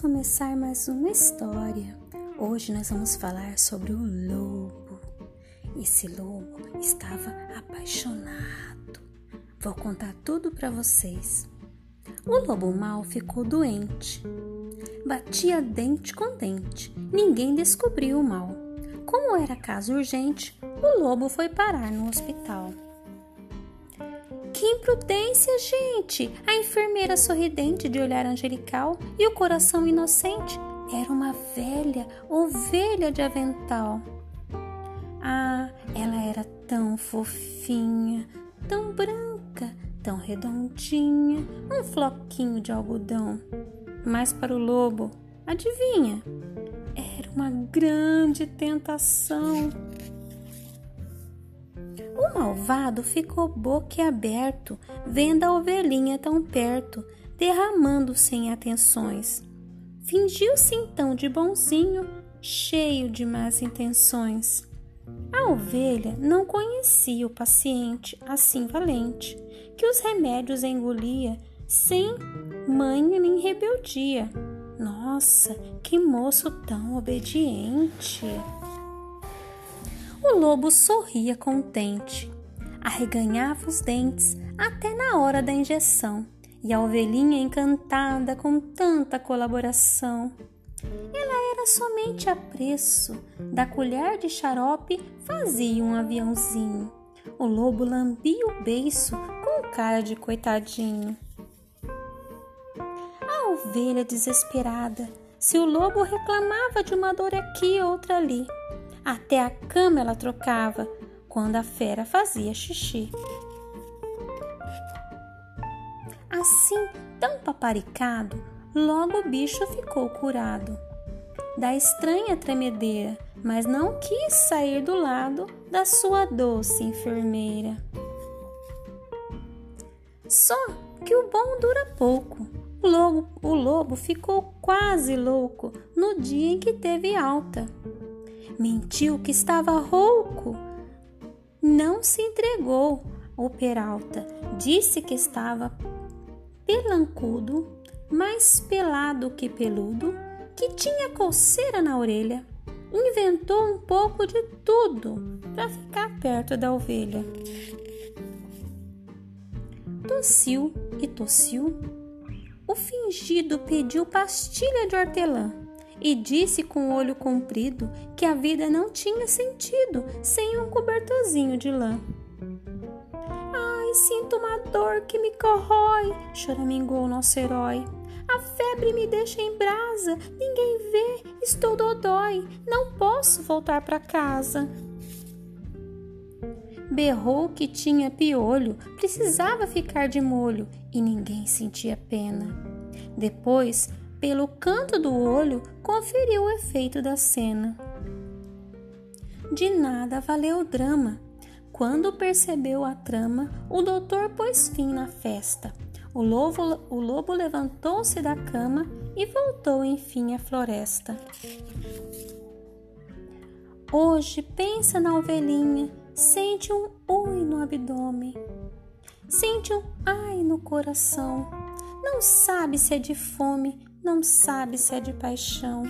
começar mais uma história. Hoje nós vamos falar sobre o lobo. Esse lobo estava apaixonado. Vou contar tudo para vocês. O lobo mau ficou doente. Batia dente com dente. Ninguém descobriu o mal. Como era caso urgente, o lobo foi parar no hospital. Que imprudência, gente! A enfermeira sorridente de olhar angelical e o coração inocente era uma velha ovelha de avental. Ah, ela era tão fofinha, tão branca, tão redondinha, um floquinho de algodão. Mas para o lobo, adivinha? Era uma grande tentação. O malvado ficou boquiaberto, vendo a ovelhinha tão perto, derramando sem atenções. Fingiu-se então de bonzinho, cheio de más intenções. A ovelha não conhecia o paciente assim valente, que os remédios engolia sem manha nem rebeldia. Nossa, que moço tão obediente! O lobo sorria contente, arreganhava os dentes até na hora da injeção, e a ovelhinha encantada com tanta colaboração. Ela era somente a preço da colher de xarope fazia um aviãozinho. O lobo lambia o beiço com cara de coitadinho. A ovelha desesperada, se o lobo reclamava de uma dor aqui outra ali, até a cama ela trocava quando a fera fazia xixi. Assim, tão paparicado, logo o bicho ficou curado da estranha tremedeira, mas não quis sair do lado da sua doce enfermeira. Só que o bom dura pouco. O lobo, o lobo ficou quase louco no dia em que teve alta. Mentiu que estava rouco. Não se entregou o Peralta. Disse que estava pelancudo, mais pelado que peludo, que tinha coceira na orelha. Inventou um pouco de tudo para ficar perto da ovelha. Tossiu e tossiu. O fingido pediu pastilha de hortelã e disse com o olho comprido que a vida não tinha sentido sem um cobertorzinho de lã. Ai, sinto uma dor que me corrói, choramingou o nosso herói. A febre me deixa em brasa, ninguém vê, estou dodói, não posso voltar para casa. Berrou que tinha piolho, precisava ficar de molho e ninguém sentia pena. Depois pelo canto do olho, conferiu o efeito da cena. De nada valeu o drama. Quando percebeu a trama, o doutor pôs fim na festa. O lobo, o lobo levantou-se da cama e voltou enfim à floresta. Hoje pensa na ovelhinha, sente um oi no abdômen, sente um ai no coração. Não sabe se é de fome não sabe se é de paixão.